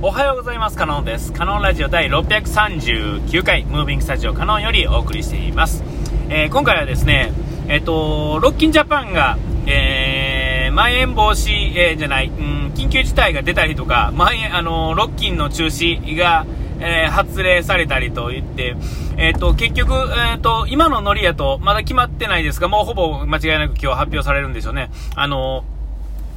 おはようございます。カノンです。カノンラジオ第639回、ムービングスタジオカノンよりお送りしています。えー、今回はですね、えっ、ー、と、ロッキンジャパンが、えー、まん延防止、えー、じゃない、うん、緊急事態が出たりとか、まん延、あの、ロッキンの中止が、えー、発令されたりと言って、えっ、ー、と、結局、えっ、ー、と、今のノリやと、まだ決まってないですが、もうほぼ間違いなく今日発表されるんでしょうね。あの、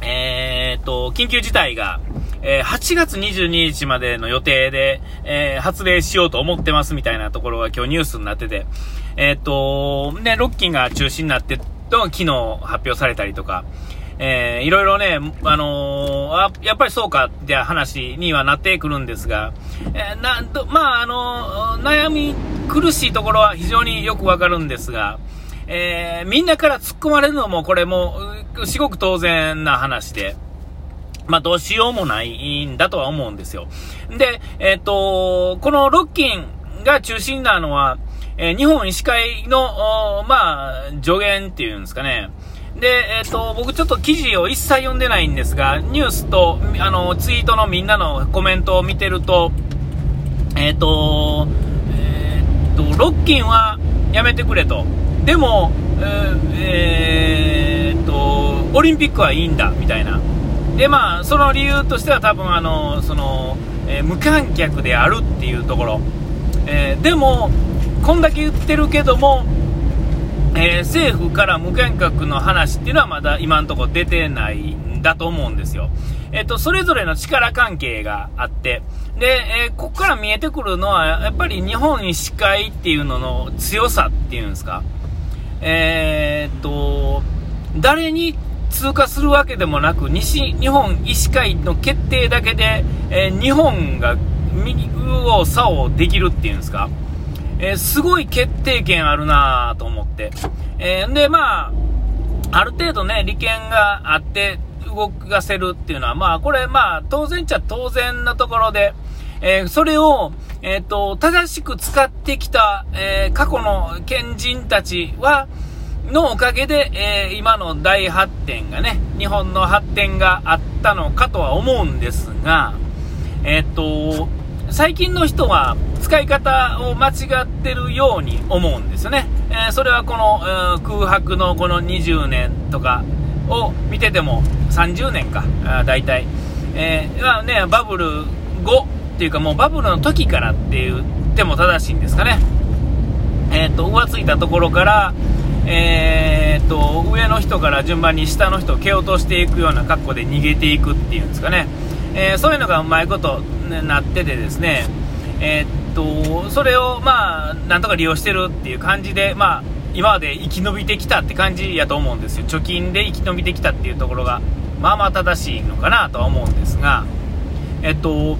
えっと、緊急事態が、えー、8月22日までの予定で、えー、発令しようと思ってますみたいなところが今日ニュースになってて、えー、っと、ね、ロッキンが中止になって、昨日発表されたりとか、えー、いろいろね、あのー、あ、やっぱりそうかって話にはなってくるんですが、えー、なんと、まあ、あのー、悩み苦しいところは非常によくわかるんですが、えー、みんなから突っ込まれるのもこれも、すごく当然な話で、まあ、どうしようもないんだとは思うんですよ。で、えっ、ー、と、このロッキンが中心なのは、えー、日本医師会の、まあ、助言っていうんですかね。で、えっ、ー、と、僕ちょっと記事を一切読んでないんですが、ニュースと、あの、ツイートのみんなのコメントを見てると、えっ、と、えっ、と、ロッキンはやめてくれと。でも、えー、っと、オリンピックはいいんだ、みたいな。で、まあ、その理由としては多分、あの、その、えー、無観客であるっていうところ。えー、でも、こんだけ言ってるけども、えー、政府から無観客の話っていうのはまだ今のところ出てないんだと思うんですよ。えっ、と、それぞれの力関係があって、で、えここから見えてくるのは、やっぱり日本医師会っていうのの強さっていうんですか。えー、っと、誰に通過するわけでもなく、西日本医師会の決定だけで、えー、日本が右を左往できるっていうんですか、えー、すごい決定権あるなと思って。えー、で、まあ、ある程度ね、利権があって動かせるっていうのは、まあ、これ、まあ、当然っちゃ当然なところで、え、それを、えっ、と、正しく使ってきた、え、過去の賢人たちは、のおかげで、えー、今の大発展がね、日本の発展があったのかとは思うんですが、えっ、と、最近の人は使い方を間違ってるように思うんですよね。えそれはこの、え空白のこの20年とかを見てても、30年か、大体。えー、まあね、バブル後っていうかもうバブルの時からって言っても正しいんですかね。えっ、と、浮ついたところから、えー、っと、上の人から順番に下の人を蹴落としていくような格好で逃げていくっていうんですかね。えー、そういうのがうまいことなっててですね、えー、っと、それをまあ、なんとか利用してるっていう感じで、まあ、今まで生き延びてきたって感じやと思うんですよ。貯金で生き延びてきたっていうところが、まあまあ正しいのかなとは思うんですが、えっと、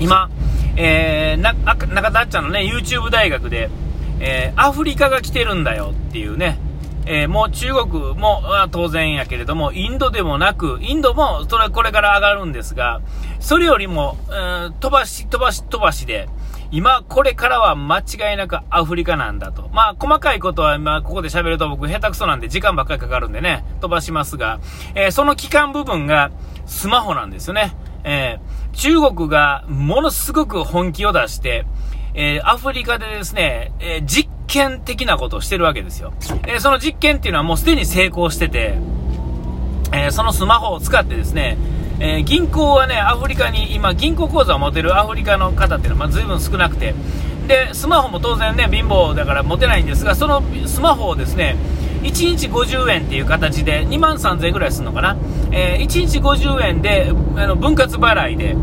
今、えー、中田あっちゃんのね、YouTube 大学で、えー、アフリカが来てるんだよっていうね、えー、もう中国も、当然やけれども、インドでもなく、インドもそれこれから上がるんですが、それよりも、えー、飛ばし、飛ばし、飛ばしで、今、これからは間違いなくアフリカなんだと。まあ、細かいことは今、ここで喋ると僕下手くそなんで時間ばっかりかかるんでね、飛ばしますが、えー、その期間部分がスマホなんですよね。えー、中国がものすごく本気を出して、えー、アフリカでですね、えー、実験的なことをしてるわけですよ。えその実験っていうのはもうすでに成功してて、えそのスマホを使ってですね、え銀行はね、アフリカに、今、銀行口座を持てるアフリカの方っていうのは、まあ、随分少なくて、で、スマホも当然ね、貧乏だから持てないんですが、そのスマホをですね、1日50円っていう形で、2万3000円ぐらいするのかな。え、1日50円で、あの、分割払いで、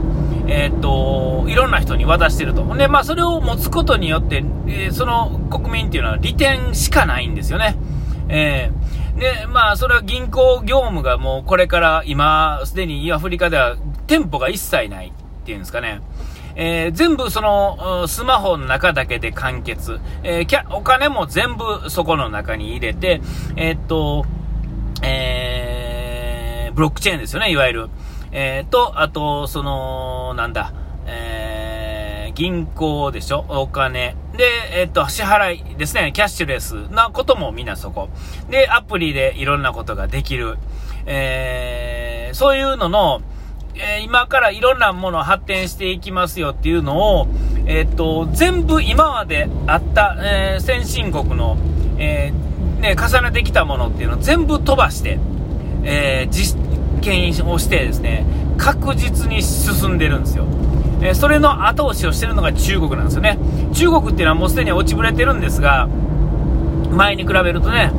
えー、っと、いろんな人に渡してると。で、まあ、それを持つことによって、えー、その国民っていうのは利点しかないんですよね。えー、で、まあ、それは銀行業務がもうこれから今、すでにアフリカでは店舗が一切ないっていうんですかね。えー、全部その、スマホの中だけで完結。えー、お金も全部そこの中に入れて、えー、っと、え、ブロックチェーンですよね、いわゆる。えー、と、あと、その、なんだ、えー、銀行でしょ？お金。で、えっ、と、支払いですね。キャッシュレスなこともみんなそこ。で、アプリでいろんなことができる。えー、そういうのの、えー、今からいろんなものを発展していきますよっていうのを、えー、と、全部今まであった、えー、先進国の、えね、重ねてきたものっていうのを全部飛ばして、え実験をしてですね、確実に進んでるんですよ。えそれの後押しをしてるのが中国なんですよね。中国っていうのはもうすでに落ちぶれてるんですが、前に比べるとね、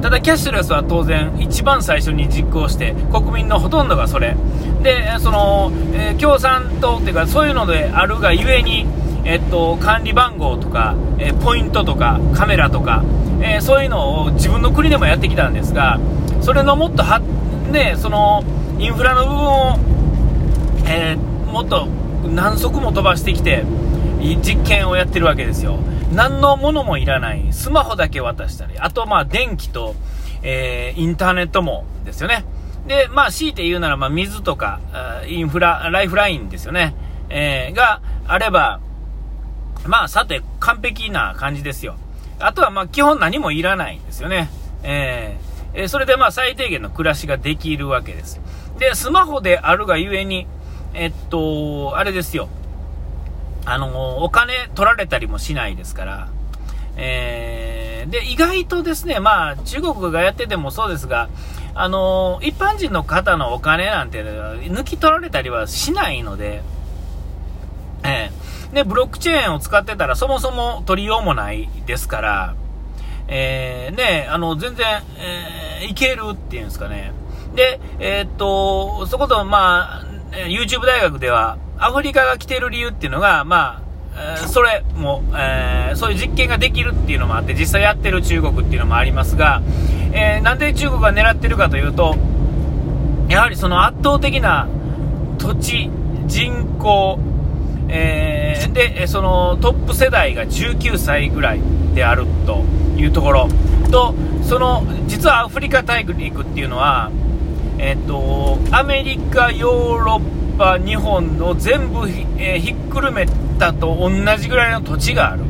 ただキャッシュレスは当然一番最初に実行して国民のほとんどがそれでその、えー、共産党っていうかそういうのであるがゆえに、えっと、管理番号とか、えー、ポイントとかカメラとか、えー、そういうのを自分の国でもやってきたんですがそれのもっとは、ね、そのインフラの部分を、えもっと何足も飛ばしてきて実験をやってるわけですよ。何のものもいらない。スマホだけ渡したり、あとまあ電気と、えー、インターネットもですよね。で、まあ強いて言うならまあ水とか、インフラ、ライフラインですよね。えー、があれば、まあさて完璧な感じですよ。あとはまあ基本何もいらないんですよね。えー、えそれでまあ最低限の暮らしができるわけです。で、スマホであるがゆえに、えっと、あれですよ。あの、お金取られたりもしないですから、えー、で、意外とですね、まあ、中国がやっててもそうですが、あの、一般人の方のお金なんて抜き取られたりはしないので、えー、で、ブロックチェーンを使ってたらそもそも取りようもないですから、えー、ね、あの、全然、えー、いけるっていうんですかね。で、えー、っと、そこと、まあ、YouTube 大学では、アフリカが来てる理由っていうのが、まあ、えー、それも、えー、そういう実験ができるっていうのもあって、実際やってる中国っていうのもありますが、えー、なんで中国が狙ってるかというと、やはりその圧倒的な土地、人口、えー、で、そのトップ世代が19歳ぐらいであるというところ。と、その、実はアフリカ大陸っていうのは、えっ、と、アメリカ、ヨーロッぱ日本を全部ひ,、えー、ひっくるめたと同じぐらいの土地がある、う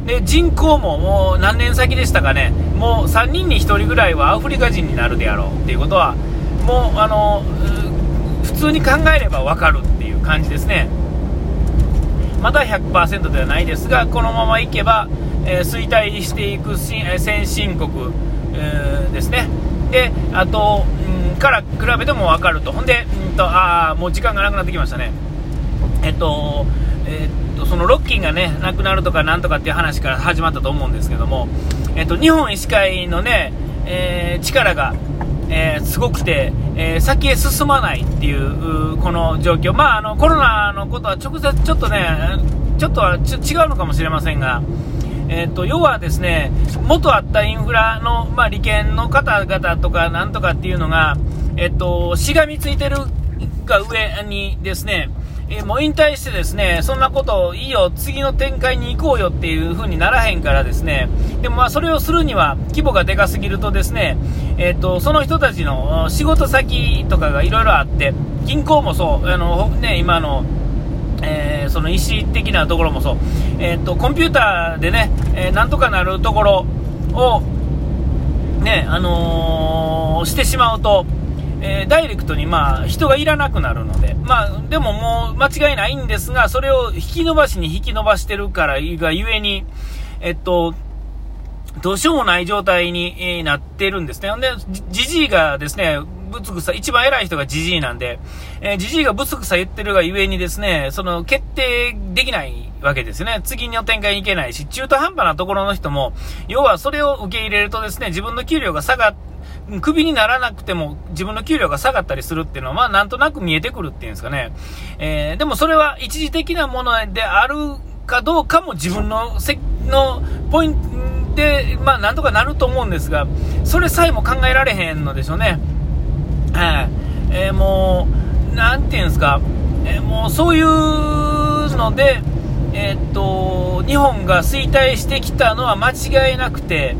ん、で人口ももう何年先でしたかね。もう3人に1人ぐらいはアフリカ人になるであろうっていうことはもうあの普通に考えれば分かるっていう感じですね。まだ100%ではないですがこのままいけば、えー、衰退していく先進国、えー、ですね。であと、ん、から比べても分かると。ほんで、んと、あもう時間がなくなってきましたね。えっとえっとそのロッキンがねなくなるとかなんとかっていう話から始まったと思うんですけども、えっと、日本医師会のね、えー、力がえー、すごくて、えー、先へ進まないっていうこの状況、まあ、あのコロナのことは直接ちょっとね、ちょっとは違うのかもしれませんが、えーと、要はですね元あったインフラの、まあ、利権の方々とかなんとかっていうのが、えーと、しがみついてるが上にですね、え、もう引退してですねそんなこといいよ次の展開に行こうよっていう風にならへんからですねでもまあそれをするには規模がでかすぎるとですね、えーと、その人たちの仕事先とかがいろいろあって銀行もそうあの、ね、今のえー、その意思的なところもそう、えーと、コンピューターでね、えー、なんとかなるところを、ね、あの、してしまうと、えー、ダイレクトに、まあ、人がいらなくなるので、まあ、でももう間違いないんですが、それを引き伸ばしに引き伸ばしてるからがゆえに、えっと、どうしようもない状態になってるんですね。ほんで、じじいがですね、ぶつくさ、一番偉い人がじじいなんで、え、じじいがぶつくさ言ってるがゆえにですね、その決定できないわけですね。次の展開に行けないし、中途半端なところの人も、要はそれを受け入れるとですね、自分の給料が下がって、クビにならなくても自分の給料が下がったりするっていうのは、まあなんとなく見えてくるっていうんですかね。えー、でもそれは一時的なものであるかどうかも自分のせのポイントで、まあなんとかなると思うんですが、それさえも考えられへんのでしょうね。はい、えー、もう、なんていうんですか、えー、もうそういうので、え、っと、日本が衰退してきたのは間違いなくて、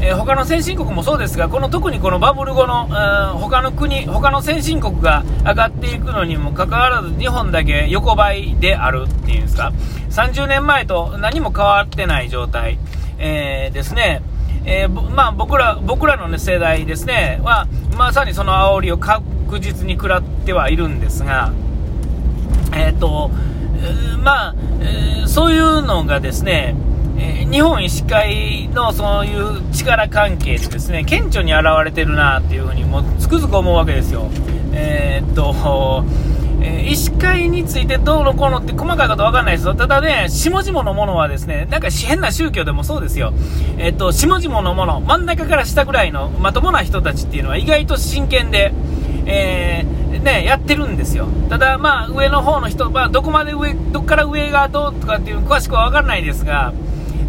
えー、他の先進国もそうですが、この特にこのバブル後の、うん、他の国、他の先進国が上がっていくのにもかかわらず、日本だけ横ばいであるっていうんですか、30年前と何も変わってない状態、えー、ですね。えー、まあ、僕ら僕らの、ね、世代ですねはまさにその煽りを確実に食らってはいるんですが、えっ、ー、と、まあ、えー、そういうのがですね、えー、日本医師会のそういう力関係でですね、顕著に現れてるなっていうふうにもつくづく思うわけですよ。えー、っと、えー、医師会についてどうのこうのって細かいことわかんないですよ。ただね、下々のものはですね、なんか変な宗教でもそうですよ。えっと、下々のもの、真ん中から下ぐらいのまともな人たちっていうのは意外と真剣で、えー、ね、やってるんですよ。ただ、まあ、上の方の人、まあ、どこまで上、どこから上がどうとかっていう詳しくはわからないですが、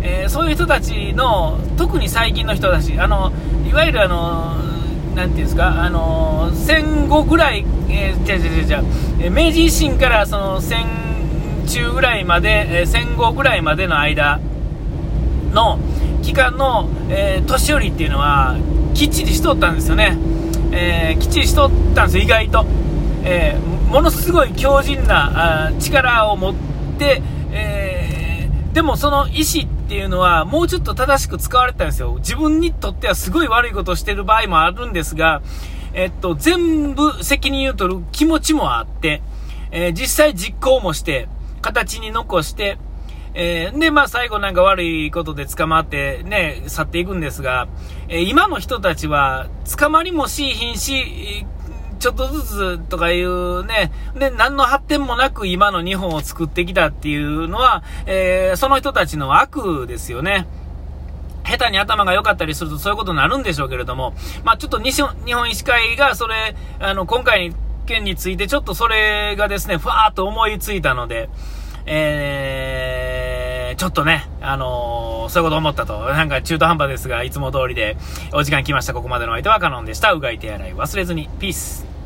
えー、そういう人たちの、特に最近の人たち、あの、いわゆるあの、なんていうんですか、あの、戦後ぐらい、えー、じゃじゃじゃじゃ、え明治維新からその戦中ぐらいまで、え戦後ぐらいまでの間の期間の、え年寄りっていうのは、きっちりしとったんですよね。えー、きっちりしとったんですよ、意外と。え、ものすごい強靭なあ力を持って、え、でもその意思ってっていうのはもうちょっと正しく使われてたんですよ。自分にとってはすごい悪いことをしてる場合もあるんですが、えっと、全部責任を取る気持ちもあって、え実際実行もして、形に残して、えー、で、まあ最後なんか悪いことで捕まってね、去っていくんですが、えー、今の人たちは捕まりもしいひんし、ちょっとずつとかいうね、で、何の発展もなく今の日本を作ってきたっていうのは、えー、その人たちの悪ですよね。下手に頭が良かったりするとそういうことになるんでしょうけれども、まあちょっと日本医師会がそれ、あの、今回件についてちょっとそれがですね、ふわーっと思いついたので、えー、ちょっとね、あのー、そういうこと思ったと。なんか中途半端ですが、いつも通りでお時間来ました。ここまでの相手はカノンでした。うがい手洗い忘れずに。ピース。